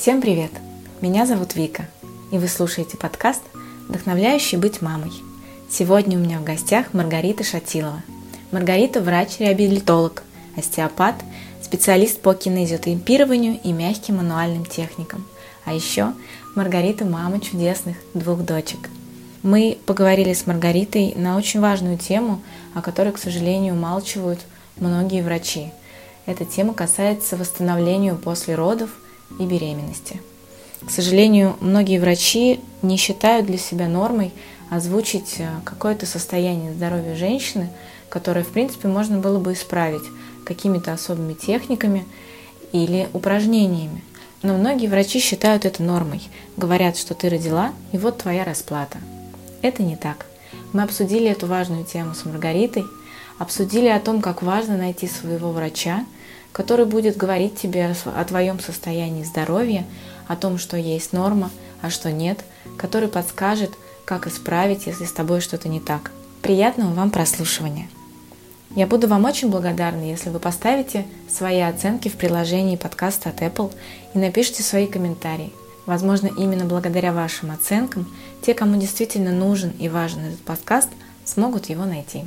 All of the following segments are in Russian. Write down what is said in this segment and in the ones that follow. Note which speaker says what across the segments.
Speaker 1: Всем привет! Меня зовут Вика, и вы слушаете подкаст «Вдохновляющий быть мамой». Сегодня у меня в гостях Маргарита Шатилова. Маргарита – врач-реабилитолог, остеопат, специалист по кинезиотемпированию и мягким мануальным техникам. А еще Маргарита – мама чудесных двух дочек. Мы поговорили с Маргаритой на очень важную тему, о которой, к сожалению, умалчивают многие врачи. Эта тема касается восстановления после родов и беременности. К сожалению, многие врачи не считают для себя нормой озвучить э, какое-то состояние здоровья женщины, которое, в принципе, можно было бы исправить какими-то особыми техниками или упражнениями. Но многие врачи считают это нормой, говорят, что ты родила, и вот твоя расплата. Это не так. Мы обсудили эту важную тему с Маргаритой, обсудили о том, как важно найти своего врача, который будет говорить тебе о твоем состоянии здоровья, о том, что есть норма, а что нет, который подскажет, как исправить, если с тобой что-то не так. Приятного вам прослушивания! Я буду вам очень благодарна, если вы поставите свои оценки в приложении подкаста от Apple и напишите свои комментарии. Возможно, именно благодаря вашим оценкам те, кому действительно нужен и важен этот подкаст, смогут его найти.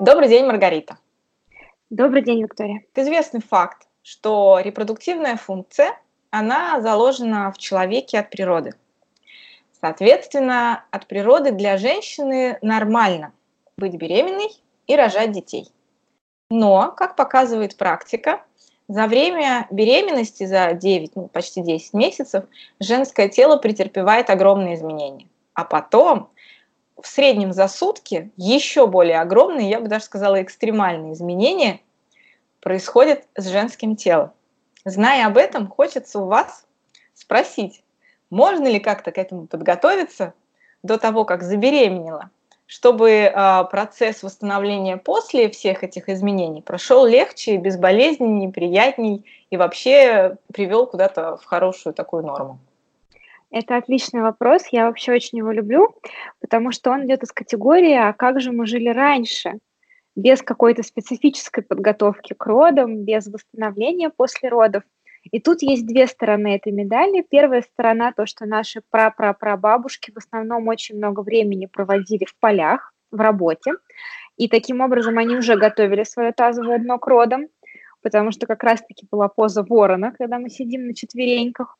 Speaker 1: Добрый день, Маргарита.
Speaker 2: Добрый день, Виктория.
Speaker 1: Известный факт, что репродуктивная функция, она заложена в человеке от природы. Соответственно, от природы для женщины нормально быть беременной и рожать детей. Но, как показывает практика, за время беременности, за 9, ну, почти 10 месяцев, женское тело претерпевает огромные изменения. А потом, в среднем за сутки, еще более огромные, я бы даже сказала, экстремальные изменения происходят с женским телом. Зная об этом, хочется у вас спросить, можно ли как-то к этому подготовиться до того, как забеременела, чтобы э, процесс восстановления после всех этих изменений прошел легче, безболезненнее, приятней и вообще привел куда-то в хорошую такую норму?
Speaker 2: Это отличный вопрос, я вообще очень его люблю, потому что он идет из категории «А как же мы жили раньше?» без какой-то специфической подготовки к родам, без восстановления после родов. И тут есть две стороны этой медали. Первая сторона то, что наши прапрапрабабушки в основном очень много времени проводили в полях, в работе, и таким образом они уже готовили свое тазовое дно к родам, потому что как раз-таки была поза ворона, когда мы сидим на четвереньках,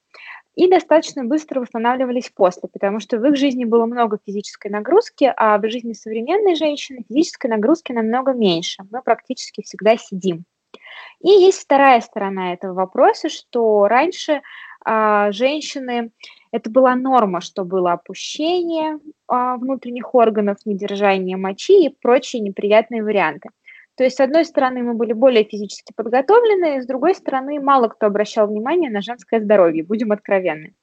Speaker 2: и достаточно быстро восстанавливались после, потому что в их жизни было много физической нагрузки, а в жизни современной женщины физической нагрузки намного меньше. Мы практически всегда сидим. И есть вторая сторона этого вопроса, что раньше а, женщины это была норма, что было опущение а, внутренних органов, недержание мочи и прочие неприятные варианты. То есть, с одной стороны, мы были более физически подготовлены, с другой стороны, мало кто обращал внимание на женское здоровье, будем откровенны.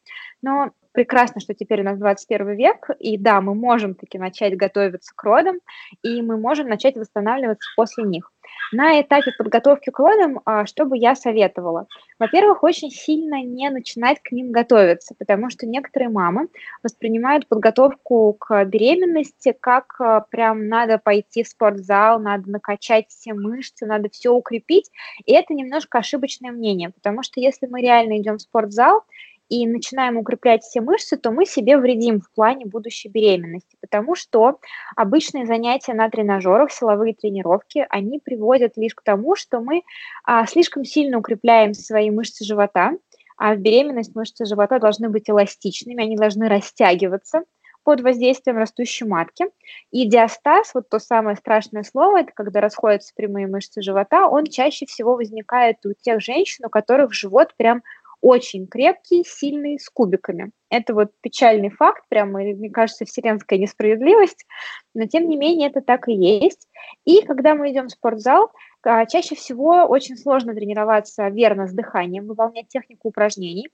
Speaker 2: Но прекрасно, что теперь у нас 21 век, и да, мы можем таки начать готовиться к родам, и мы можем начать восстанавливаться после них. На этапе подготовки к родам, а, что бы я советовала? Во-первых, очень сильно не начинать к ним готовиться, потому что некоторые мамы воспринимают подготовку к беременности как а, прям надо пойти в спортзал, надо накачать все мышцы, надо все укрепить. И это немножко ошибочное мнение, потому что если мы реально идем в спортзал, и начинаем укреплять все мышцы, то мы себе вредим в плане будущей беременности, потому что обычные занятия на тренажерах, силовые тренировки, они приводят лишь к тому, что мы а, слишком сильно укрепляем свои мышцы живота, а в беременность мышцы живота должны быть эластичными, они должны растягиваться под воздействием растущей матки. И диастаз, вот то самое страшное слово, это когда расходятся прямые мышцы живота, он чаще всего возникает у тех женщин, у которых живот прям очень крепкий, сильный, с кубиками. Это вот печальный факт, прямо, мне кажется, вселенская несправедливость, но тем не менее это так и есть. И когда мы идем в спортзал, а, чаще всего очень сложно тренироваться верно с дыханием, выполнять технику упражнений.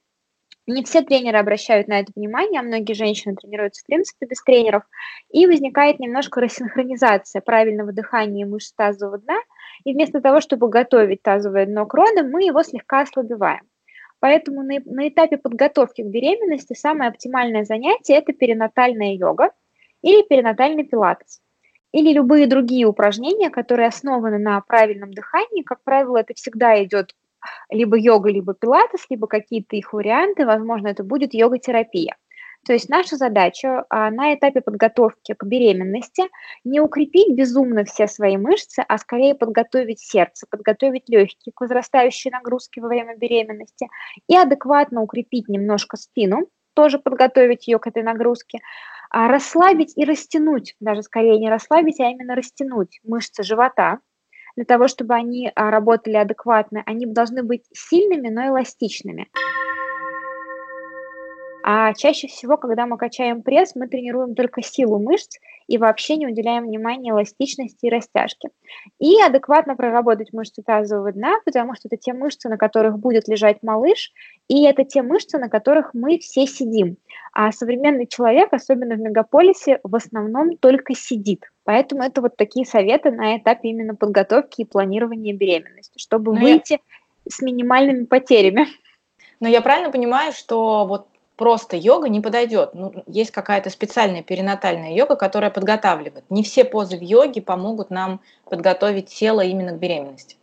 Speaker 2: Не все тренеры обращают на это внимание, а многие женщины тренируются в принципе без тренеров, и возникает немножко рассинхронизация правильного дыхания мышц тазового дна, и вместо того, чтобы готовить тазовое дно к родам, мы его слегка ослабеваем. Поэтому на, на этапе подготовки к беременности самое оптимальное занятие – это перинатальная йога или перинатальный пилатес. Или любые другие упражнения, которые основаны на правильном дыхании. Как правило, это всегда идет либо йога, либо пилатес, либо какие-то их варианты, возможно, это будет йога-терапия. То есть наша задача а, на этапе подготовки к беременности не укрепить безумно все свои мышцы, а скорее подготовить сердце, подготовить легкие к возрастающей нагрузке во время беременности и адекватно укрепить немножко спину, тоже подготовить ее к этой нагрузке, а расслабить и растянуть, даже скорее не расслабить, а именно растянуть мышцы живота, для того, чтобы они а, работали адекватно, они должны быть сильными, но эластичными. А чаще всего, когда мы качаем пресс, мы тренируем только силу мышц и вообще не уделяем внимания эластичности и растяжке. И адекватно проработать мышцы тазового дна, потому что это те мышцы, на которых будет лежать малыш, и это те мышцы, на которых мы все сидим. А современный человек, особенно в мегаполисе, в основном только сидит. Поэтому это вот такие советы на этапе именно подготовки и планирования беременности, чтобы Но ну, выйти я... с минимальными потерями.
Speaker 1: Но я правильно понимаю, что вот просто йога не подойдет. Ну, есть какая-то специальная перинатальная йога, которая подготавливает. Не все позы в йоге помогут нам подготовить тело именно к беременности.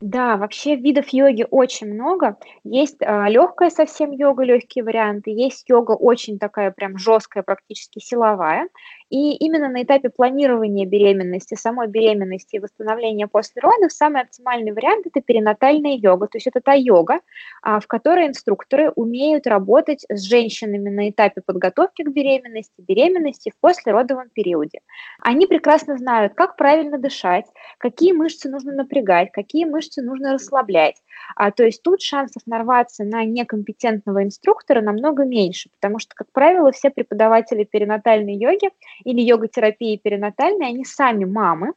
Speaker 2: Да, вообще видов йоги очень много. Есть а, легкая совсем йога, легкие варианты. Есть йога очень такая прям жесткая, практически силовая. И именно на этапе планирования беременности, самой беременности и восстановления после родов самый оптимальный вариант – это перинатальная йога. То есть это та йога, а, в которой инструкторы умеют работать с женщинами на этапе подготовки к беременности, беременности в послеродовом периоде. Они прекрасно знают, как правильно дышать, какие мышцы нужно напрягать, какие мышцы нужно расслаблять. А, то есть тут шансов нарваться на некомпетентного инструктора намного меньше, потому что, как правило, все преподаватели перинатальной йоги или йога-терапии перинатальной, они сами мамы,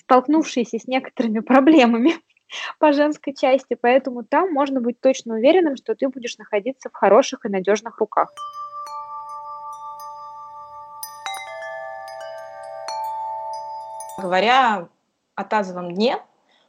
Speaker 2: столкнувшиеся с некоторыми проблемами по женской части, поэтому там можно быть точно уверенным, что ты будешь находиться в хороших и надежных руках.
Speaker 1: Говоря о тазовом дне,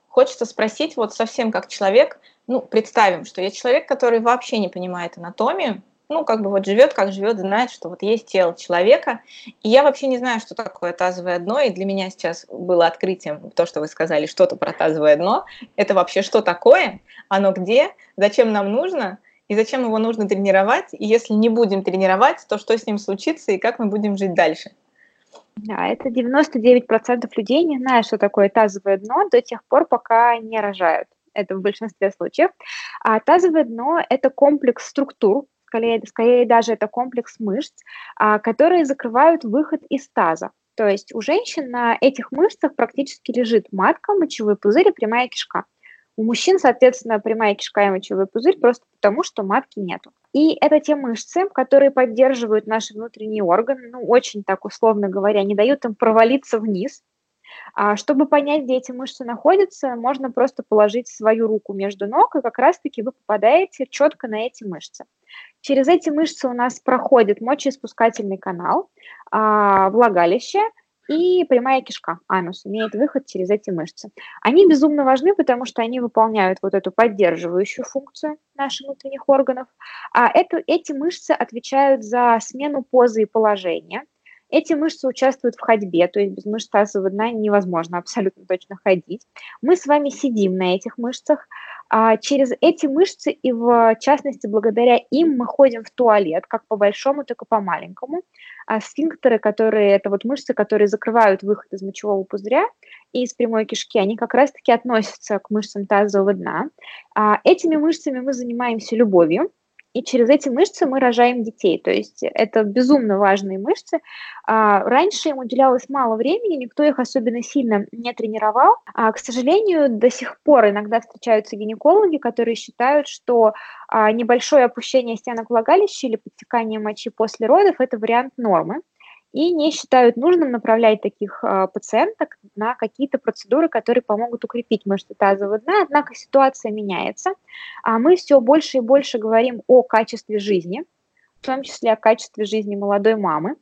Speaker 1: хочется спросить вот совсем как человек, ну, представим, что есть человек, который вообще не понимает анатомию, ну, как бы вот живет, как живет, знает, что вот есть тело человека. И я вообще не знаю, что такое тазовое дно, и для меня сейчас было открытием то, что вы сказали, что-то про тазовое дно. Это вообще что такое? Оно где? Зачем нам нужно? И зачем его нужно тренировать? И если не будем тренировать, то что с ним случится и как мы будем жить дальше?
Speaker 2: Да, это 99% людей не знают, что такое тазовое дно до тех пор, пока не рожают. Это в большинстве случаев. А тазовое дно – это комплекс структур, скорее, скорее даже это комплекс мышц, а, которые закрывают выход из таза. То есть у женщин на этих мышцах практически лежит матка, мочевой пузырь и прямая кишка. У мужчин, соответственно, прямая кишка и мочевой пузырь просто потому, что матки нету. И это те мышцы, которые поддерживают наши внутренние органы, ну, очень так условно говоря, не дают им провалиться вниз, а чтобы понять, где эти мышцы находятся, можно просто положить свою руку между ног, и как раз-таки вы попадаете четко на эти мышцы. Через эти мышцы у нас проходит мочеиспускательный канал, а, влагалище и прямая кишка, анус, имеет выход через эти мышцы. Они безумно важны, потому что они выполняют вот эту поддерживающую функцию наших внутренних органов. А это, эти мышцы отвечают за смену позы и положения, эти мышцы участвуют в ходьбе, то есть без мышц тазового дна невозможно абсолютно точно ходить. Мы с вами сидим на этих мышцах. А через эти мышцы и в частности благодаря им мы ходим в туалет, как по большому, так и по маленькому. А сфинктеры, которые, это вот мышцы, которые закрывают выход из мочевого пузыря и из прямой кишки, они как раз-таки относятся к мышцам тазового дна. А этими мышцами мы занимаемся любовью, и через эти мышцы мы рожаем детей. То есть это безумно важные мышцы. А, раньше им уделялось мало времени, никто их особенно сильно не тренировал. А, к сожалению, до сих пор иногда встречаются гинекологи, которые считают, что а, небольшое опущение стенок влагалища или подтекание мочи после родов – это вариант нормы и не считают нужным направлять таких э, пациенток на какие-то процедуры, которые помогут укрепить мышцы тазового дна. Однако ситуация меняется. А мы все больше и больше говорим о качестве жизни, в том числе о качестве жизни молодой мамы.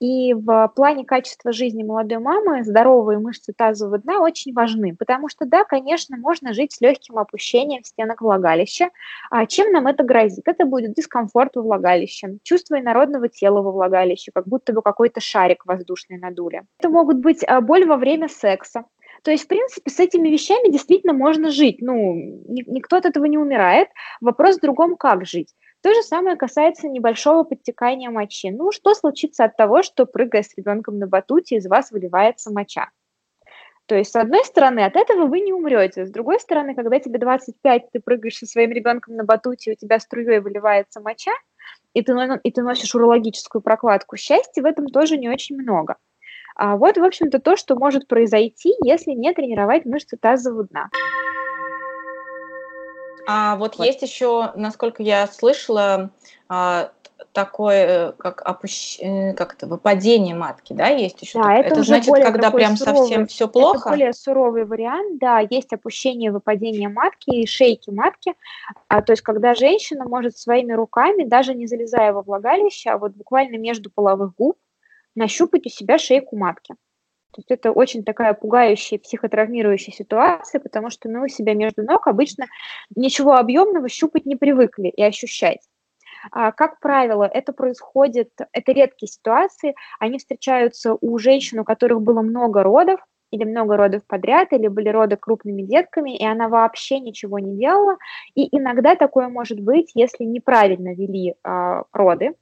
Speaker 2: И в плане качества жизни молодой мамы здоровые мышцы тазового дна очень важны, потому что, да, конечно, можно жить с легким опущением стенок влагалища. А чем нам это грозит? Это будет дискомфорт во влагалище, чувство инородного тела во влагалище, как будто бы какой-то шарик воздушный надули. Это могут быть а, боль во время секса, То есть, в принципе, с этими вещами действительно можно жить. Ну, никто от этого не умирает. Вопрос в другом, как жить. То же самое касается небольшого подтекания мочи. Ну, что случится от того, что, прыгая с ребенком на батуте, из вас выливается моча? То есть, с одной стороны, от этого вы не умрете. С другой стороны, когда тебе 25, ты прыгаешь со своим ребенком на батуте, у тебя струей выливается моча, и ты, и ты носишь урологическую прокладку, счастья в этом тоже не очень много. А вот, в общем-то, то, что может произойти, если не тренировать мышцы тазового дна.
Speaker 1: А вот, вот. есть еще, насколько я слышала, а, такое, э, как, опущ... Э, как это, выпадение матки, да, есть еще?
Speaker 2: Да, это, это уже значит, более
Speaker 1: когда прям суровый, совсем все плохо?
Speaker 2: Это более суровый вариант, да, есть опущение, выпадение матки и шейки матки, а, то есть когда женщина может своими руками, даже не залезая во влагалище, а вот буквально между половых губ, нащупать у себя шейку матки. То есть это очень такая пугающая, психотравмирующая ситуация, потому что мы у себя между ног обычно ничего объемного щупать не привыкли и ощущать. А, как правило, это происходит, это редкие ситуации, они встречаются у женщин, у которых было много родов, или много родов подряд, или были роды крупными детками, и она вообще ничего не делала. И иногда такое может быть, если неправильно вели э, роды,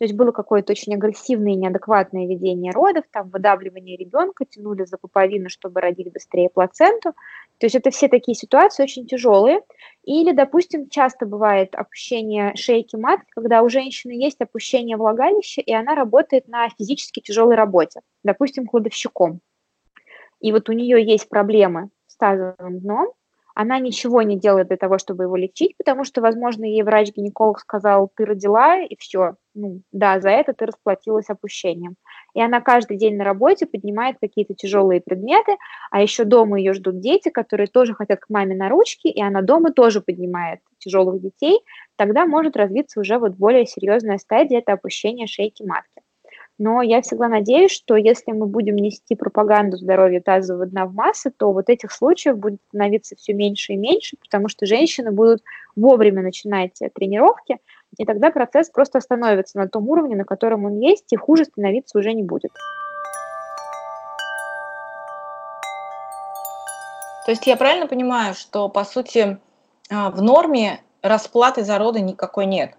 Speaker 2: то есть было какое-то очень агрессивное и неадекватное ведение родов, там выдавливание ребенка, тянули за пуповину, чтобы родить быстрее плаценту. То есть это все такие ситуации очень тяжелые. Или, допустим, часто бывает опущение шейки матки, когда у женщины есть опущение влагалища, и она работает на физически тяжелой работе, допустим, кладовщиком. И вот у нее есть проблемы с тазовым дном, она ничего не делает для того, чтобы его лечить, потому что, возможно, ей врач-гинеколог сказал, ты родила, и все, ну, да, за это ты расплатилась опущением. И она каждый день на работе поднимает какие-то тяжелые предметы, а еще дома ее ждут дети, которые тоже хотят к маме на ручки, и она дома тоже поднимает тяжелых детей, тогда может развиться уже вот более серьезная стадия, это опущение шейки матки. Но я всегда надеюсь, что если мы будем нести пропаганду здоровья тазового дна в массы, то вот этих случаев будет становиться все меньше и меньше, потому что женщины будут вовремя начинать тренировки, и тогда процесс просто остановится на том уровне, на котором он есть, и хуже становиться уже не будет.
Speaker 1: То есть я правильно понимаю, что, по сути, а, в норме расплаты за роды никакой нет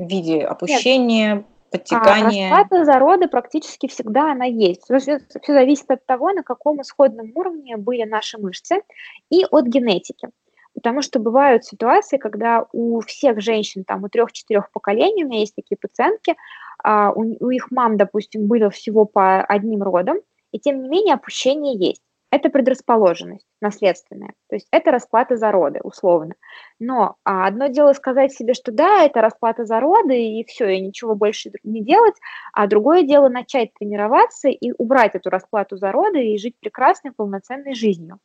Speaker 1: в виде опущения, нет подтекание?
Speaker 2: А расплата за роды практически всегда она есть. Все, все зависит от того, на каком исходном уровне были наши мышцы и от генетики. Потому что бывают ситуации, когда у всех женщин, там, у трех-четырех поколений, у меня есть такие пациентки, а, у, у их мам, допустим, было всего по одним родам, и тем не менее опущение есть это предрасположенность наследственная, то есть это расплата за роды, условно. Но а, одно дело сказать себе, что да, это расплата за роды, и все, и ничего больше не делать, а другое дело начать тренироваться и убрать эту расплату за роды и жить прекрасной, полноценной жизнью.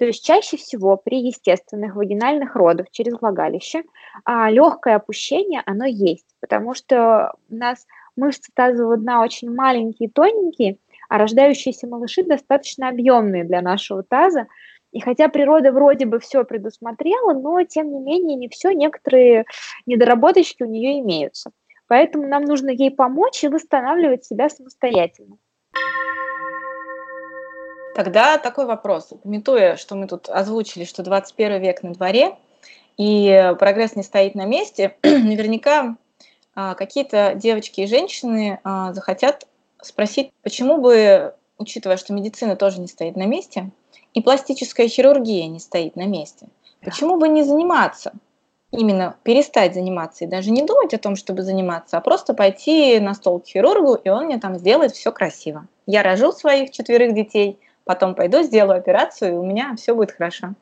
Speaker 2: То есть чаще всего при естественных вагинальных родах через влагалище а, легкое опущение, оно есть, потому что у нас мышцы тазового дна очень маленькие, тоненькие, а рождающиеся малыши достаточно объемные для нашего таза. И хотя природа вроде бы все предусмотрела, но тем не менее не все, некоторые недоработочки у нее имеются. Поэтому нам нужно ей помочь и восстанавливать себя самостоятельно.
Speaker 1: Тогда такой вопрос. Пометуя, что мы тут озвучили, что 21 век на дворе, и прогресс не стоит на месте, наверняка а, какие-то девочки и женщины а, захотят спросить, почему бы, учитывая, что медицина тоже не стоит на месте, и пластическая хирургия не стоит на месте, почему бы не заниматься? Именно перестать заниматься и даже не думать о том, чтобы заниматься, а просто пойти на стол к хирургу, и он мне там сделает все красиво. Я рожу своих четверых детей, потом пойду, сделаю операцию, и у меня все будет хорошо.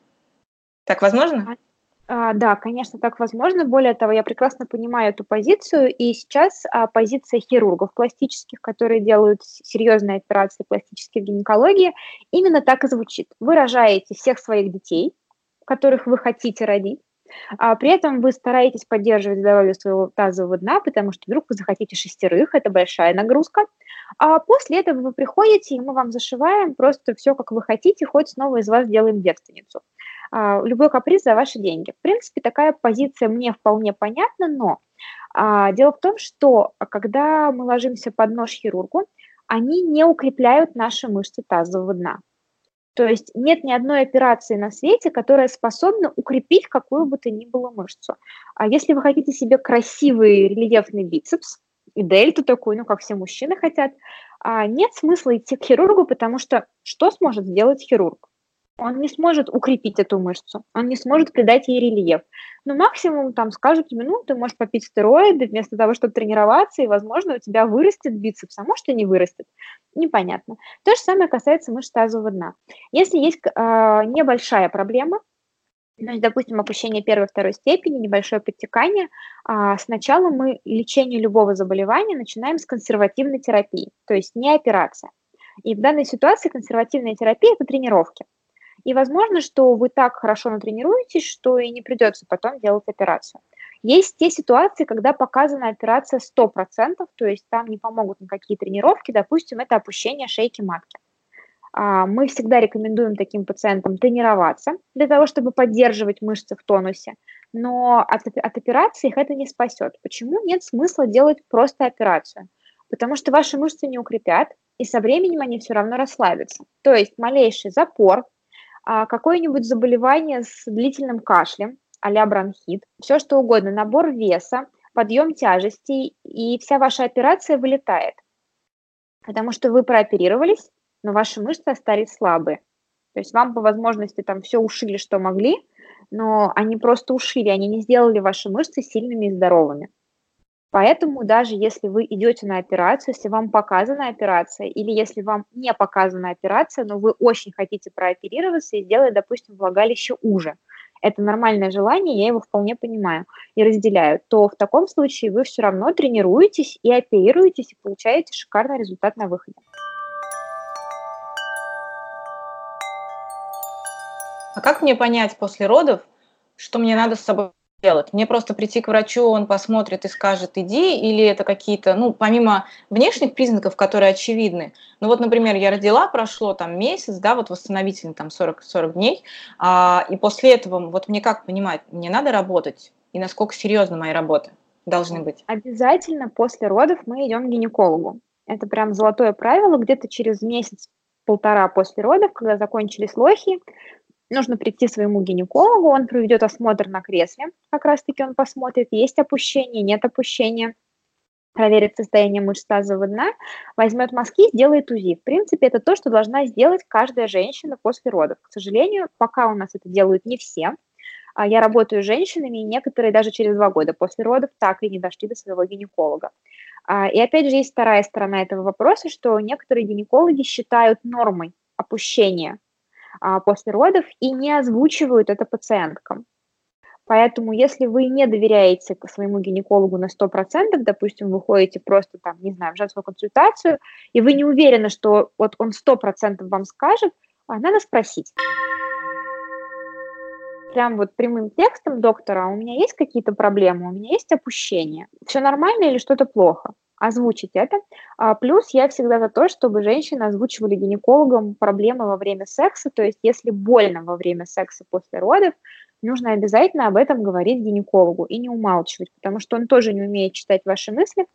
Speaker 1: Так возможно?
Speaker 2: А, да, конечно, так возможно. Более того, я прекрасно понимаю эту позицию, и сейчас а, позиция хирургов пластических, которые делают серьезные операции пластической гинекологии, именно так и звучит. Вы рожаете всех своих детей, которых вы хотите родить, а при этом вы стараетесь поддерживать здоровье своего тазового дна, потому что вдруг вы захотите шестерых, это большая нагрузка. А после этого вы приходите, и мы вам зашиваем просто все, как вы хотите, хоть снова из вас делаем девственницу. А, любой каприз за ваши деньги. В принципе, такая позиция мне вполне понятна, но а, дело в том, что когда мы ложимся под нож хирургу, они не укрепляют наши мышцы тазового дна. То есть нет ни одной операции на свете, которая способна укрепить какую бы то ни было мышцу. А если вы хотите себе красивый рельефный бицепс и дельту такую, ну, как все мужчины хотят, а нет смысла идти к хирургу, потому что что сможет сделать хирург? Он не сможет укрепить эту мышцу, он не сможет придать ей рельеф. Но максимум там скажут тебе, ну, ты можешь попить стероиды вместо того, чтобы тренироваться, и, возможно, у тебя вырастет бицепс, а может и не вырастет. Непонятно. То же самое касается мышц тазового дна. Если есть э, небольшая проблема, ну, допустим, опущение первой второй степени, небольшое подтекание, а, сначала мы лечение любого заболевания начинаем с консервативной терапии, то есть не операция. И в данной ситуации консервативная терапия – это тренировки. И возможно, что вы так хорошо натренируетесь, что и не придется потом делать операцию. Есть те ситуации, когда показана операция 100%, то есть там не помогут никакие тренировки, допустим, это опущение шейки матки. А, мы всегда рекомендуем таким пациентам тренироваться для того, чтобы поддерживать мышцы в тонусе, но от, от операции их это не спасет. Почему нет смысла делать просто операцию? Потому что ваши мышцы не укрепят, и со временем они все равно расслабятся. То есть малейший запор, какое-нибудь заболевание с длительным кашлем, а бронхит, все что угодно, набор веса, подъем тяжести, и вся ваша операция вылетает. Потому что вы прооперировались, но ваши мышцы остались слабые. То есть вам по возможности там все ушили, что могли, но они просто ушили, они не сделали ваши мышцы сильными и здоровыми. Поэтому даже если вы идете на операцию, если вам показана операция, или если вам не показана операция, но вы очень хотите прооперироваться и сделать, допустим, влагалище уже, это нормальное желание, я его вполне понимаю и разделяю, то в таком случае вы все равно тренируетесь и оперируетесь и получаете шикарный результат на выходе.
Speaker 1: А как мне понять после родов, что мне надо с собой делать? Мне просто прийти к врачу, он посмотрит и скажет, иди, или это какие-то, ну, помимо внешних признаков, которые очевидны, ну вот, например, я родила, прошло там месяц, да, вот восстановительный там 40, 40 дней, а, и после этого, вот мне как понимать, мне надо работать, и насколько серьезно мои работы должны быть?
Speaker 2: Обязательно после родов мы идем к гинекологу. Это прям золотое правило, где-то через месяц полтора после родов, когда закончились лохи, нужно прийти своему гинекологу, он проведет осмотр на кресле, как раз-таки он посмотрит, есть опущение, нет опущения, проверит состояние мышц тазового дна, возьмет мазки, сделает УЗИ. В принципе, это то, что должна сделать каждая женщина после родов. К сожалению, пока у нас это делают не все. А я работаю с женщинами, и некоторые даже через два года после родов так и не дошли до своего гинеколога. А, и опять же, есть вторая сторона этого вопроса, что некоторые гинекологи считают нормой опущения а, после родов и не озвучивают это пациенткам. Поэтому, если вы не доверяете своему гинекологу на 100%, допустим, вы ходите просто там, не знаю, в женскую консультацию, и вы не уверены, что вот он 100% вам скажет, а надо спросить. Прям вот прямым текстом доктора, «А у меня есть какие-то проблемы, у меня есть опущение, все нормально или что-то плохо? Озвучить это. А, плюс я всегда за то, чтобы женщины озвучивали гинекологам проблемы во время секса, то есть если больно во время секса после родов, нужно обязательно об этом говорить гинекологу и не умалчивать, потому что он тоже не умеет читать ваши мысли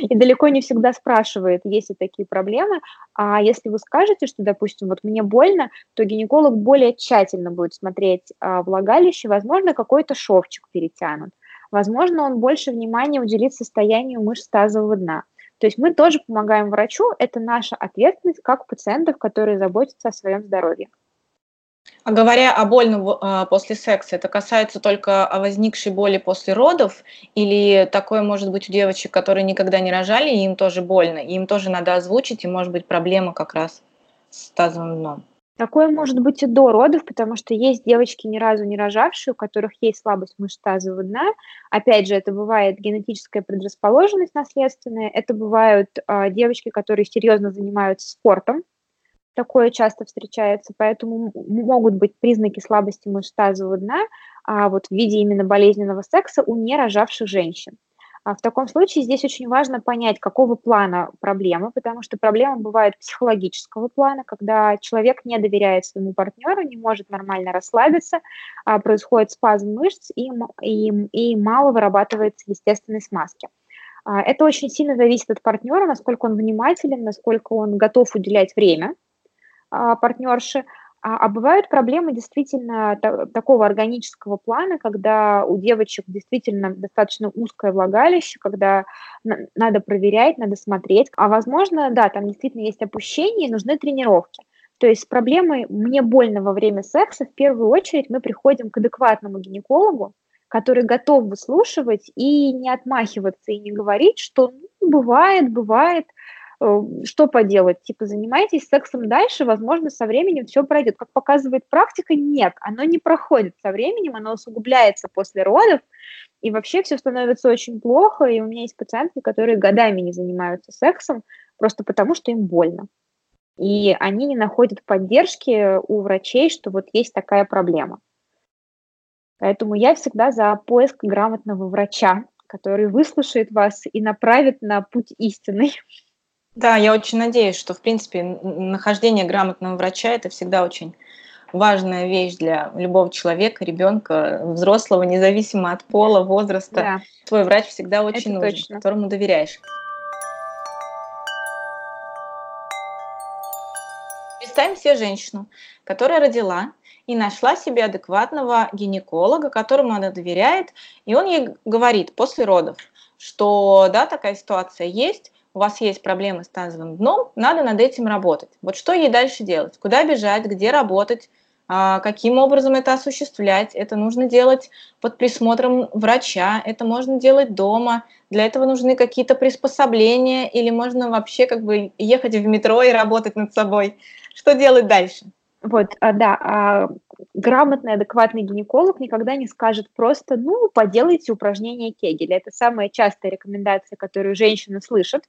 Speaker 2: и далеко не всегда спрашивает, есть ли такие проблемы. А если вы скажете, что, допустим, вот мне больно, то гинеколог более тщательно будет смотреть а, влагалище, возможно, какой-то шовчик перетянут. Возможно, он больше внимания уделит состоянию мышц тазового дна. То есть мы тоже помогаем врачу, это наша ответственность как пациентов, которые заботятся о своем здоровье.
Speaker 1: А говоря о больном э, после секса, это касается только о возникшей боли после родов, или такое может быть у девочек, которые никогда не рожали, и им тоже больно, и им тоже надо озвучить, и может быть проблема как раз с тазовым дном?
Speaker 2: Такое может быть и до родов, потому что есть девочки, ни разу не рожавшие, у которых есть слабость мышц тазового дна. Опять же, это бывает генетическая предрасположенность наследственная, это бывают э, девочки, которые серьезно занимаются спортом, такое часто встречается, поэтому могут быть признаки слабости мышц тазового дна а вот в виде именно болезненного секса у нерожавших женщин. А в таком случае здесь очень важно понять, какого плана проблема, потому что проблема бывает психологического плана, когда человек не доверяет своему партнеру, не может нормально расслабиться, а происходит спазм мышц и, и, и мало вырабатывается естественной смазки. А, это очень сильно зависит от партнера, насколько он внимателен, насколько он готов уделять время партнерши. А, а бывают проблемы действительно та- такого органического плана, когда у девочек действительно достаточно узкое влагалище, когда на- надо проверять, надо смотреть. А возможно, да, там действительно есть опущение, и нужны тренировки. То есть с проблемой «мне больно во время секса» в первую очередь мы приходим к адекватному гинекологу, который готов выслушивать и не отмахиваться, и не говорить, что ну, бывает, бывает, что поделать? Типа, занимайтесь сексом дальше, возможно, со временем все пройдет. Как показывает практика, нет, оно не проходит со временем, оно усугубляется после родов, и вообще все становится очень плохо, и у меня есть пациентки, которые годами не занимаются сексом, просто потому что им больно. И они не находят поддержки у врачей, что вот есть такая проблема. Поэтому я всегда за поиск грамотного врача, который выслушает вас и направит на путь истинный.
Speaker 1: Да, я очень надеюсь, что, в принципе, нахождение грамотного врача – это всегда очень важная вещь для любого человека, ребенка, взрослого, независимо от пола, возраста. Да. Твой врач всегда очень это нужен, точно. которому доверяешь. Представим себе женщину, которая родила и нашла себе адекватного гинеколога, которому она доверяет, и он ей говорит после родов, что да, такая ситуация есть, у вас есть проблемы с тазовым дном, надо над этим работать. Вот что ей дальше делать? Куда бежать, где работать, а, каким образом это осуществлять? Это нужно делать под присмотром врача, это можно делать дома. Для этого нужны какие-то приспособления или можно вообще как бы ехать в метро и работать над собой. Что делать дальше?
Speaker 2: Вот, а, да, а грамотный, адекватный гинеколог никогда не скажет просто, ну, поделайте упражнения Кегеля. Это самая частая рекомендация, которую женщины слышат.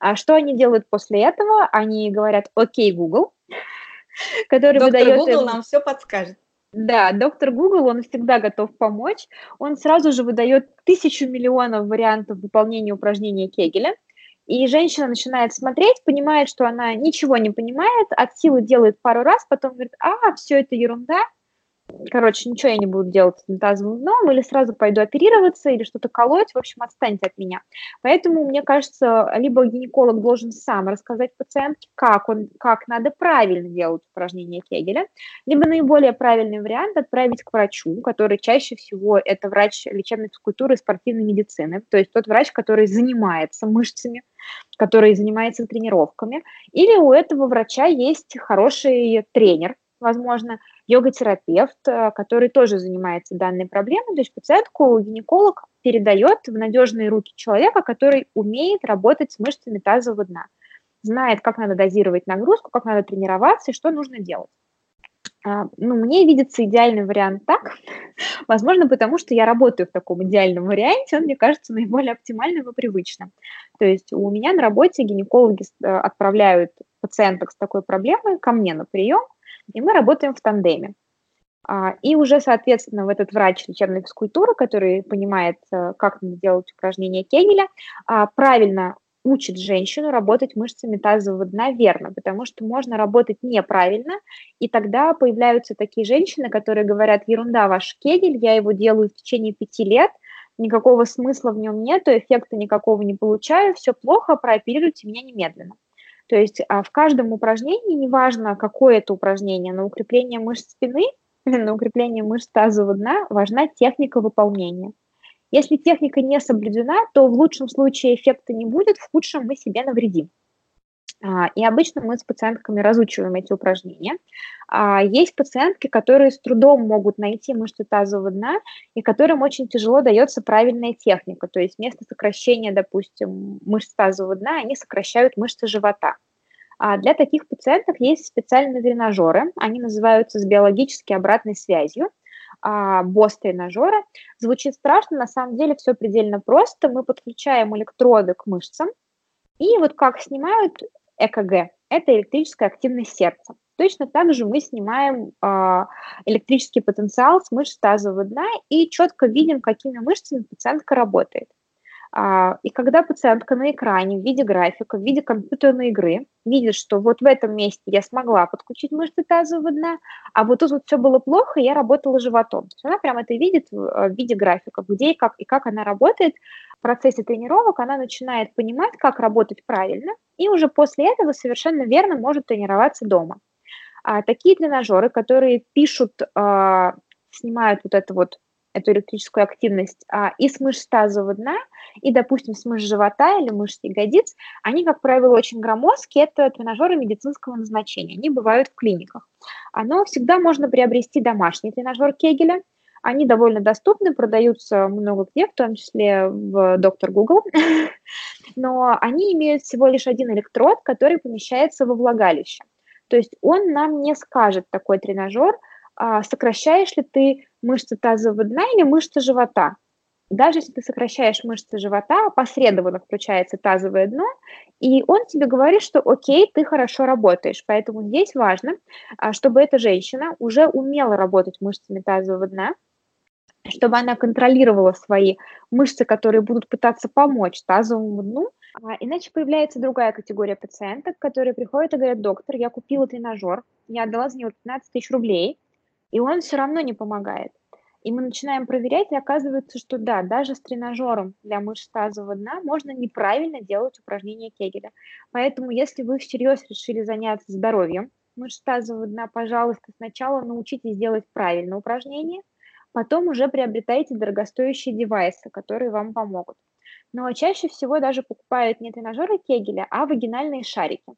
Speaker 2: А что они делают после этого? Они говорят, окей, Google,
Speaker 1: который Доктор выдает... Google им... нам все подскажет.
Speaker 2: Да, доктор Google, он всегда готов помочь. Он сразу же выдает тысячу миллионов вариантов выполнения упражнения Кегеля. И женщина начинает смотреть, понимает, что она ничего не понимает, от силы делает пару раз, потом говорит, а, все это ерунда, короче, ничего я не буду делать с тазовым дном, или сразу пойду оперироваться, или что-то колоть, в общем, отстаньте от меня. Поэтому, мне кажется, либо гинеколог должен сам рассказать пациентке, как, он, как надо правильно делать упражнения Кегеля, либо наиболее правильный вариант отправить к врачу, который чаще всего это врач лечебной физкультуры и спортивной медицины, то есть тот врач, который занимается мышцами, который занимается тренировками, или у этого врача есть хороший тренер, возможно, йога-терапевт, э, который тоже занимается данной проблемой. То есть пациентку гинеколог передает в надежные руки человека, который умеет работать с мышцами тазового дна, знает, как надо дозировать нагрузку, как надо тренироваться и что нужно делать. А, ну, мне видится идеальный вариант так, возможно, потому что я работаю в таком идеальном варианте, он мне кажется наиболее оптимальным и привычным. То есть у меня на работе гинекологи э, отправляют пациенток с такой проблемой ко мне на прием, и мы работаем в тандеме. А, и уже, соответственно, в этот врач лечебной физкультуры, который понимает, э, как надо делать упражнения Кегеля, а, правильно учит женщину работать мышцами тазового дна верно, потому что можно работать неправильно, и тогда появляются такие женщины, которые говорят, ерунда, ваш кегель, я его делаю в течение пяти лет, никакого смысла в нем нет, эффекта никакого не получаю, все плохо, прооперируйте меня немедленно. То есть а, в каждом упражнении, неважно, какое это упражнение, на укрепление мышц спины на укрепление мышц тазового дна, важна техника выполнения. Если техника не соблюдена, то в лучшем случае эффекта не будет, в худшем мы себе навредим. А, и обычно мы с пациентками разучиваем эти упражнения. А, есть пациентки, которые с трудом могут найти мышцы тазового дна и которым очень тяжело дается правильная техника. То есть вместо сокращения, допустим, мышц тазового дна, они сокращают мышцы живота. А для таких пациентов есть специальные тренажеры. Они называются с биологически обратной связью. БОС-тренажеры. Звучит страшно, на самом деле все предельно просто. Мы подключаем электроды к мышцам, и вот как снимают ЭКГ, это электрическая активность сердца. Точно так же мы снимаем э, электрический потенциал с мышц тазового дна и четко видим, какими мышцами пациентка работает. А, и когда пациентка на экране в виде графика, в виде компьютерной игры видит, что вот в этом месте я смогла подключить мышцы тазового дна, а вот тут вот все было плохо, я работала животом. То есть она прямо это видит в э, виде графика, где и как, и как она работает. В процессе тренировок она начинает понимать, как работать правильно, и уже после этого совершенно верно может тренироваться дома. А, такие тренажеры, которые пишут, а, снимают вот это вот эту электрическую активность а, и с мышц тазового дна, и, допустим, с мышц живота или мышц ягодиц, они, как правило, очень громоздкие. Это тренажеры медицинского назначения. Они бывают в клиниках. Но всегда можно приобрести домашний тренажер Кегеля. Они довольно доступны, продаются много где, в том числе в доктор Google. Но они имеют всего лишь один электрод, который помещается во влагалище. То есть он нам не скажет, такой тренажер, а, сокращаешь ли ты мышцы тазового дна или мышцы живота. Даже если ты сокращаешь мышцы живота, опосредованно включается тазовое дно, и он тебе говорит, что окей, ты хорошо работаешь. Поэтому здесь важно, а, чтобы эта женщина уже умела работать мышцами тазового дна, чтобы она контролировала свои мышцы, которые будут пытаться помочь тазовому дну, а, иначе появляется другая категория пациенток, которые приходят и говорят, доктор, я купила тренажер, я отдала за него 15 тысяч рублей, и он все равно не помогает. И мы начинаем проверять, и оказывается, что да, даже с тренажером для мышц тазового дна можно неправильно делать упражнения Кегеля. Поэтому, если вы всерьез решили заняться здоровьем мышц тазового дна, пожалуйста, сначала научитесь делать правильное упражнение, потом уже приобретайте дорогостоящие девайсы, которые вам помогут. Но чаще всего даже покупают не тренажеры Кегеля, а вагинальные шарики.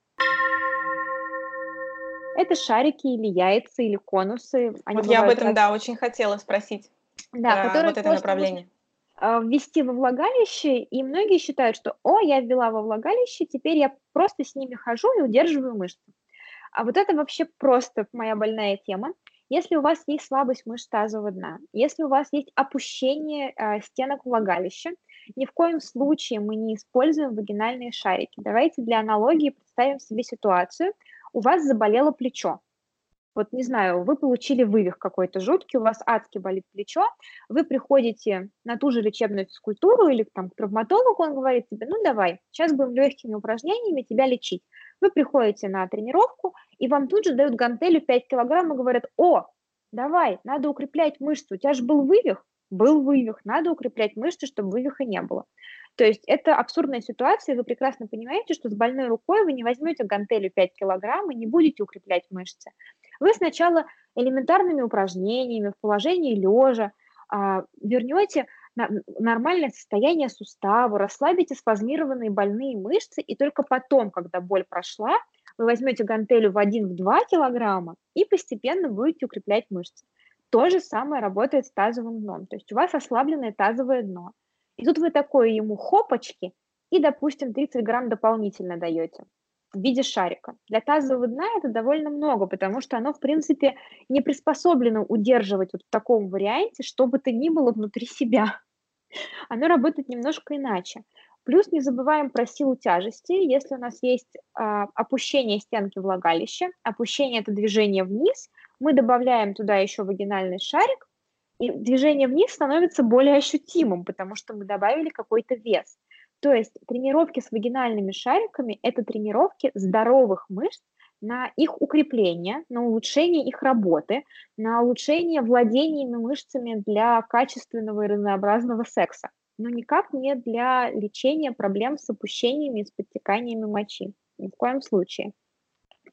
Speaker 2: Это шарики или яйца, или конусы.
Speaker 1: Они вот я об этом, раз... да, очень хотела спросить. Да, про вот это направление.
Speaker 2: А, ввести во влагалище, и многие считают, что «О, я ввела во влагалище, теперь я просто с ними хожу и удерживаю мышцы». А вот это вообще просто моя больная тема. Если у вас есть слабость мышц тазового дна, если у вас есть опущение э, стенок влагалища, ни в коем случае мы не используем вагинальные шарики. Давайте для аналогии представим себе ситуацию – у вас заболело плечо. Вот не знаю, вы получили вывих какой-то жуткий, у вас адски болит плечо, вы приходите на ту же лечебную физкультуру или там к травматологу, он говорит тебе, ну давай, сейчас будем легкими упражнениями тебя лечить. Вы приходите на тренировку, и вам тут же дают гантелю 5 килограмм и говорят, о, давай, надо укреплять мышцы, у тебя же был вывих, был вывих, надо укреплять мышцы, чтобы вывиха не было. То есть это абсурдная ситуация, вы прекрасно понимаете, что с больной рукой вы не возьмете гантелью 5 килограмм и не будете укреплять мышцы. Вы сначала элементарными упражнениями в положении лежа а, вернете нормальное состояние сустава, расслабите спазмированные больные мышцы, и только потом, когда боль прошла, вы возьмете гантелю в 1-2 килограмма и постепенно будете укреплять мышцы. То же самое работает с тазовым дном. То есть у вас ослабленное тазовое дно. И тут вы такое ему хопочки и, допустим, 30 грамм дополнительно даете в виде шарика. Для тазового дна это довольно много, потому что оно, в принципе, не приспособлено удерживать вот в таком варианте, что бы то ни было внутри себя. Оно работает немножко иначе. Плюс не забываем про силу тяжести. Если у нас есть а, опущение стенки влагалища, опущение – это движение вниз, мы добавляем туда еще вагинальный шарик, и движение вниз становится более ощутимым, потому что мы добавили какой-то вес. То есть тренировки с вагинальными шариками – это тренировки здоровых мышц на их укрепление, на улучшение их работы, на улучшение владениями мышцами для качественного и разнообразного секса, но никак не для лечения проблем с опущениями и с подтеканиями мочи. Ни в коем случае.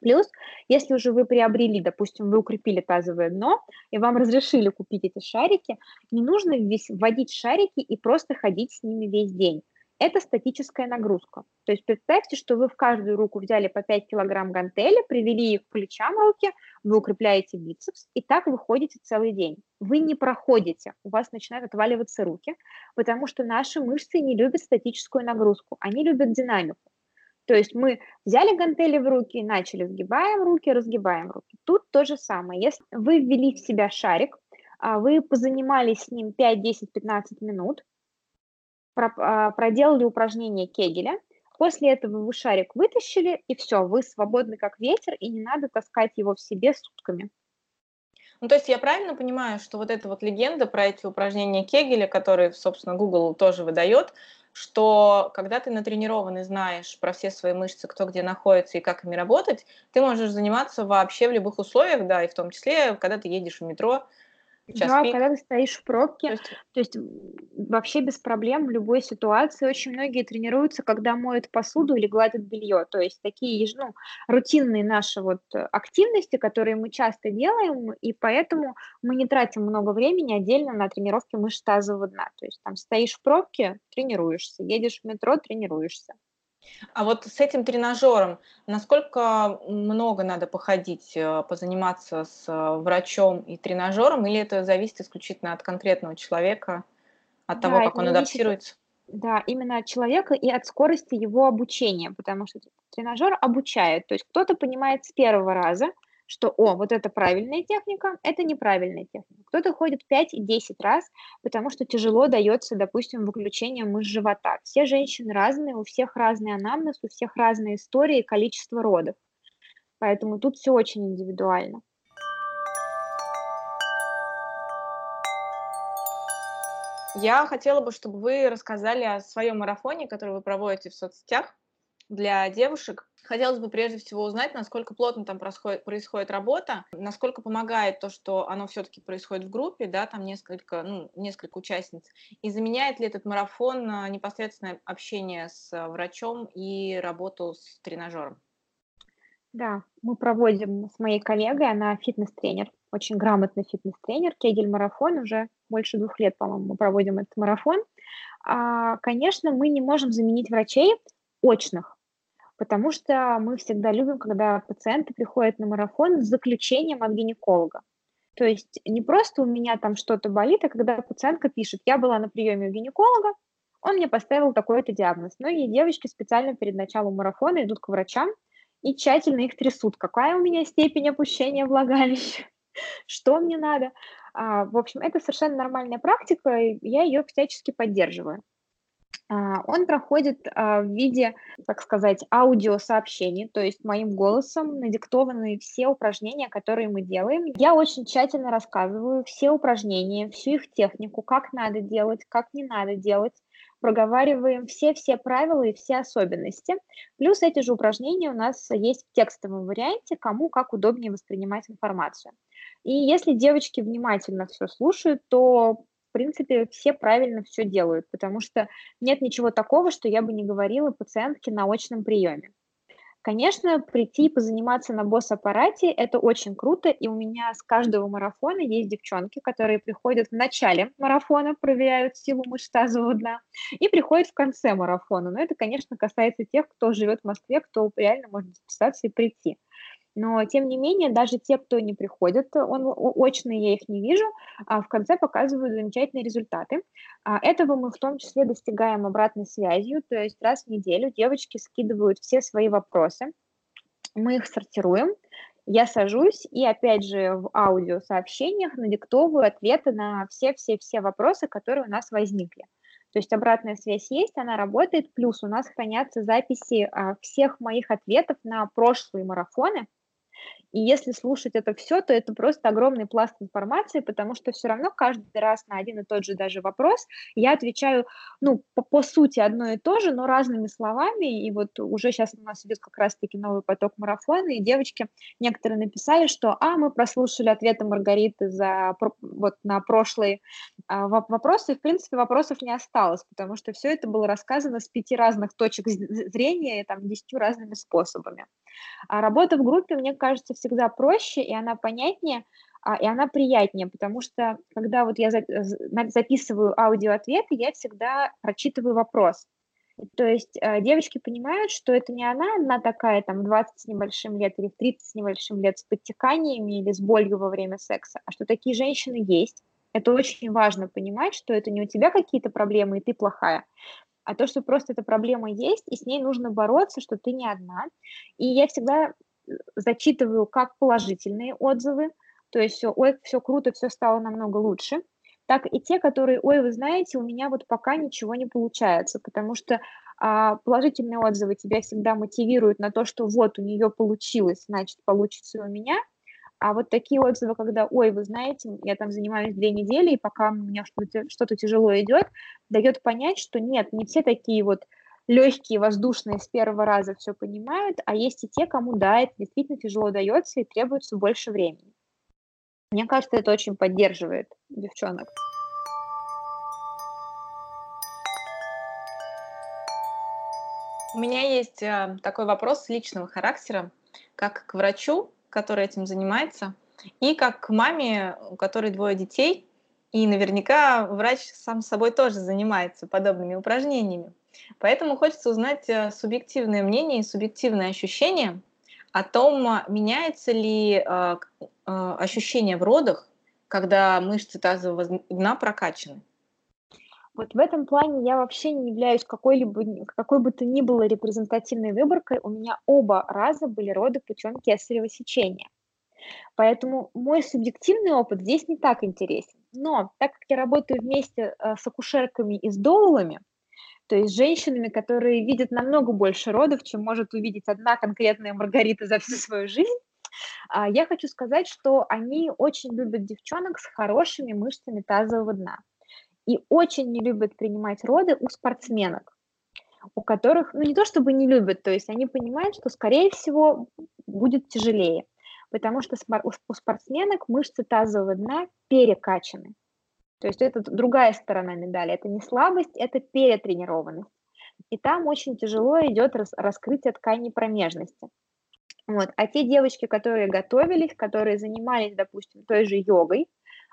Speaker 2: Плюс, если уже вы приобрели, допустим, вы укрепили тазовое дно, и вам разрешили купить эти шарики, не нужно вводить шарики и просто ходить с ними весь день. Это статическая нагрузка. То есть представьте, что вы в каждую руку взяли по 5 килограмм гантели, привели их к плечам руки, вы укрепляете бицепс, и так вы ходите целый день. Вы не проходите, у вас начинают отваливаться руки, потому что наши мышцы не любят статическую нагрузку, они любят динамику. То есть мы взяли гантели в руки, начали сгибаем руки, разгибаем руки. Тут то же самое. Если вы ввели в себя шарик, а, вы позанимались с ним 5, 10, 15 минут, а, проделали упражнение Кегеля, после этого вы шарик вытащили, и все, вы свободны как ветер, и не надо таскать его в себе сутками.
Speaker 1: Ну, то есть я правильно понимаю, что вот эта вот легенда про эти упражнения Кегеля, которые, собственно, Google тоже выдает, что когда ты натренирован и знаешь про все свои мышцы, кто где находится и как ими работать, ты можешь заниматься вообще в любых условиях, да, и в том числе, когда ты едешь в метро,
Speaker 2: да, пик. когда ты стоишь в пробке, то есть... то есть вообще без проблем в любой ситуации. Очень многие тренируются, когда моют посуду или гладят белье. То есть такие ну, рутинные наши вот активности, которые мы часто делаем, и поэтому мы не тратим много времени отдельно на тренировки мышц тазового дна. То есть там стоишь в пробке, тренируешься, едешь в метро, тренируешься.
Speaker 1: А вот с этим тренажером, насколько много надо походить, э, позаниматься с э, врачом и тренажером, или это зависит исключительно от конкретного человека, от того, как он адаптируется?
Speaker 2: Да, именно от человека и от скорости его обучения, потому что тренажер обучает. То есть кто-то понимает с первого раза, что, о, вот это правильная техника, это неправильная техника. Кто-то ходит 5 и 10 раз, потому что тяжело дается, допустим, выключение мышц живота. Все женщины разные, у всех разный анамнез, у всех разные истории количество родов. Поэтому тут все очень индивидуально.
Speaker 1: Я хотела бы, чтобы вы рассказали о своем марафоне, который вы проводите в соцсетях для девушек. Хотелось бы прежде всего узнать, насколько плотно там происходит, происходит работа, насколько помогает то, что оно все-таки происходит в группе, да, там несколько, ну, несколько участниц, и заменяет ли этот марафон а, непосредственное общение с врачом и работу с тренажером?
Speaker 2: Да, мы проводим с моей коллегой, она фитнес-тренер, очень грамотный фитнес-тренер, Кегель-марафон, уже больше двух лет, по-моему, мы проводим этот марафон. А, конечно, мы не можем заменить врачей очных, потому что мы всегда любим, когда пациенты приходят на марафон с заключением от гинеколога. То есть не просто у меня там что-то болит, а когда пациентка пишет, я была на приеме у гинеколога, он мне поставил такой-то диагноз. Многие девочки специально перед началом марафона идут к врачам и тщательно их трясут. Какая у меня степень опущения влагалища? Что мне надо? А, в общем, это совершенно нормальная практика, и я ее всячески поддерживаю. А, он проходит а, в виде, так сказать, аудиосообщений, то есть моим голосом надиктованы все упражнения, которые мы делаем. Я очень тщательно рассказываю все упражнения, всю их технику, как надо делать, как не надо делать, проговариваем все-все правила и все особенности. Плюс эти же упражнения у нас есть в текстовом варианте, кому как удобнее воспринимать информацию. И если девочки внимательно все слушают, то в принципе, все правильно все делают, потому что нет ничего такого, что я бы не говорила пациентке на очном приеме. Конечно, прийти и позаниматься на босс-аппарате – это очень круто, и у меня с каждого марафона есть девчонки, которые приходят в начале марафона, проверяют силу мышц тазового дна, и приходят в конце марафона. Но это, конечно, касается тех, кто живет в Москве, кто реально может записаться и прийти. Но, тем не менее, даже те, кто не приходит, он, очно я их не вижу, а в конце показывают замечательные результаты. А этого мы в том числе достигаем обратной связью, то есть раз в неделю девочки скидывают все свои вопросы, мы их сортируем, я сажусь и опять же в аудиосообщениях надиктовываю ответы на все-все-все вопросы, которые у нас возникли. То есть обратная связь есть, она работает, плюс у нас хранятся записи а, всех моих ответов на прошлые марафоны, и если слушать это все, то это просто огромный пласт информации, потому что все равно каждый раз на один и тот же даже вопрос я отвечаю, ну, по, по сути одно и то же, но разными словами. И вот уже сейчас у нас идет как раз-таки новый поток марафона, и девочки некоторые написали, что, а, мы прослушали ответы Маргариты за вот на прошлые а, вопросы, и, в принципе, вопросов не осталось, потому что все это было рассказано с пяти разных точек зрения и там десятью разными способами. А работа в группе, мне кажется, всегда проще, и она понятнее, а, и она приятнее, потому что когда вот я записываю аудиоответы, я всегда прочитываю вопрос. То есть э, девочки понимают, что это не она, она такая там 20 с небольшим лет или 30 с небольшим лет с подтеканиями или с болью во время секса, а что такие женщины есть. Это очень важно понимать, что это не у тебя какие-то проблемы, и ты плохая, а то, что просто эта проблема есть, и с ней нужно бороться, что ты не одна. И я всегда э, зачитываю как положительные отзывы, то есть все, ой, все круто, все стало намного лучше, так и те, которые, ой, вы знаете, у меня вот пока ничего не получается, потому что а, положительные отзывы тебя всегда мотивируют на то, что вот у нее получилось, значит, получится и у меня – а вот такие отзывы, когда, ой, вы знаете, я там занимаюсь две недели, и пока у меня что-то, тяжело идет, дает понять, что нет, не все такие вот легкие, воздушные с первого раза все понимают, а есть и те, кому да, это действительно тяжело дается и требуется больше времени. Мне кажется, это очень поддерживает девчонок.
Speaker 1: У меня есть э, такой вопрос личного характера, как к врачу, который этим занимается, и как к маме, у которой двое детей, и наверняка врач сам собой тоже занимается подобными упражнениями. Поэтому хочется узнать э, субъективное мнение и субъективное ощущение о том, меняется ли э, ощущение в родах, когда мышцы тазового дна прокачаны.
Speaker 2: Вот в этом плане я вообще не являюсь какой-либо, какой бы то ни было репрезентативной выборкой. У меня оба раза были роды путем кесарево сечения. Поэтому мой субъективный опыт здесь не так интересен. Но так как я работаю вместе э, с акушерками и с доулами, то есть женщинами, которые видят намного больше родов, чем может увидеть одна конкретная Маргарита за всю свою жизнь, а, я хочу сказать, что они очень любят девчонок с хорошими мышцами тазового дна и очень не любят принимать роды у спортсменок, у которых, ну не то чтобы не любят, то есть они понимают, что, скорее всего, будет тяжелее, потому что у спортсменок мышцы тазового дна перекачаны. То есть это другая сторона медали, это не слабость, это перетренированность. И там очень тяжело идет рас, раскрытие ткани промежности. Вот. А те девочки, которые готовились, которые занимались, допустим, той же йогой,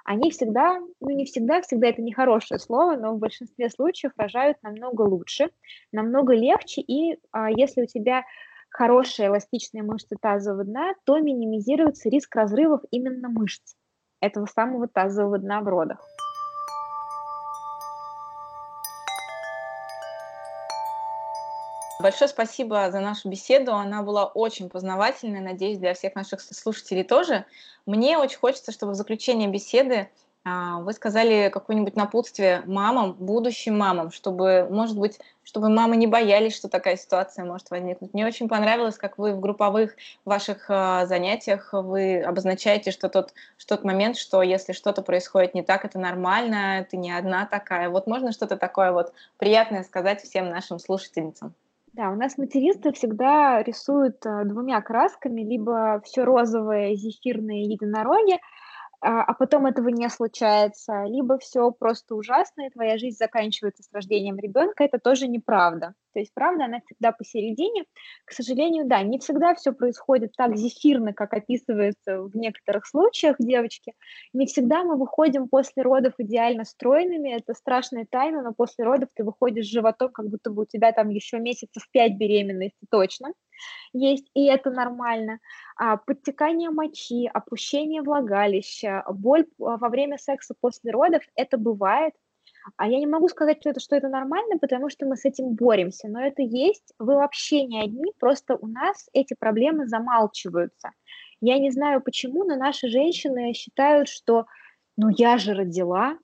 Speaker 2: они всегда, ну не всегда, всегда это нехорошее слово, но в большинстве случаев рожают намного лучше, намного легче, и а, если у тебя хорошие эластичные мышцы тазового дна, то минимизируется риск разрывов именно мышц этого самого тазового дна в родах.
Speaker 1: Большое спасибо за нашу беседу. Она была очень познавательной, надеюсь, для всех наших слушателей тоже. Мне очень хочется, чтобы в заключение беседы а, вы сказали какое-нибудь напутствие мамам, будущим мамам, чтобы, может быть, чтобы мамы не боялись, что такая ситуация может возникнуть. Мне очень понравилось, как вы в групповых ваших а, занятиях вы обозначаете, что тот, что тот момент, что если что-то происходит не так, это нормально, ты не одна такая. Вот можно что-то такое вот приятное сказать всем нашим слушательницам?
Speaker 2: Да, у нас материнство всегда рисуют э, двумя красками, либо все розовое, зефирное единороги, а, а потом этого не случается, либо все просто ужасно, и твоя жизнь заканчивается с рождением ребенка, это тоже неправда. То есть правда, она всегда посередине. К сожалению, да, не всегда все происходит так зефирно, как описывается в некоторых случаях девочки. Не всегда мы выходим после родов идеально стройными, это страшная тайна, но после родов ты выходишь с животом, как будто бы у тебя там еще месяцев пять беременности точно есть, и это нормально. А, подтекание мочи, опущение влагалища, боль а, во время секса после родов, это бывает. А я не могу сказать, что это, что это нормально, потому что мы с этим боремся, но это есть. Вы вообще не одни, просто у нас эти проблемы замалчиваются. Я не знаю почему, но наши женщины считают, что ну я же родила,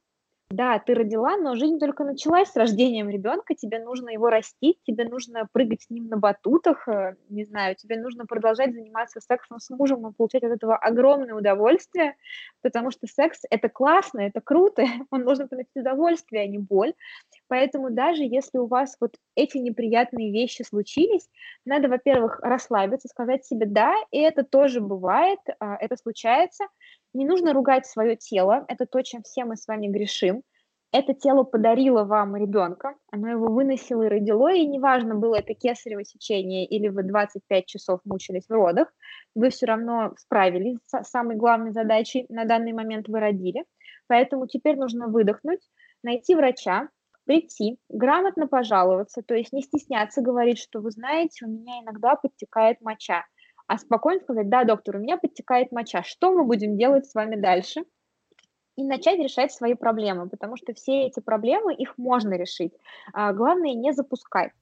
Speaker 2: да, ты родила, но жизнь только началась с рождением ребенка, тебе нужно его растить, тебе нужно прыгать с ним на батутах, э, не знаю, тебе нужно продолжать заниматься сексом с мужем и получать от этого огромное удовольствие, потому что секс – это классно, это круто, он должен приносить удовольствие, а не боль. Поэтому даже если у вас вот эти неприятные вещи случились, надо, во-первых, расслабиться, сказать себе «да», и это тоже бывает, а, это случается – не нужно ругать свое тело, это то, чем все мы с вами грешим. Это тело подарило вам ребенка, оно его выносило и родило, и неважно, было это кесарево сечение или вы 25 часов мучились в родах, вы все равно справились с самой главной задачей, на данный момент вы родили. Поэтому теперь нужно выдохнуть, найти врача, прийти, грамотно пожаловаться, то есть не стесняться говорить, что вы знаете, у меня иногда подтекает моча а спокойно сказать, да, доктор, у меня подтекает моча, что мы будем делать с вами дальше? И начать решать свои проблемы, потому что все эти проблемы, их можно решить. А главное не запускать.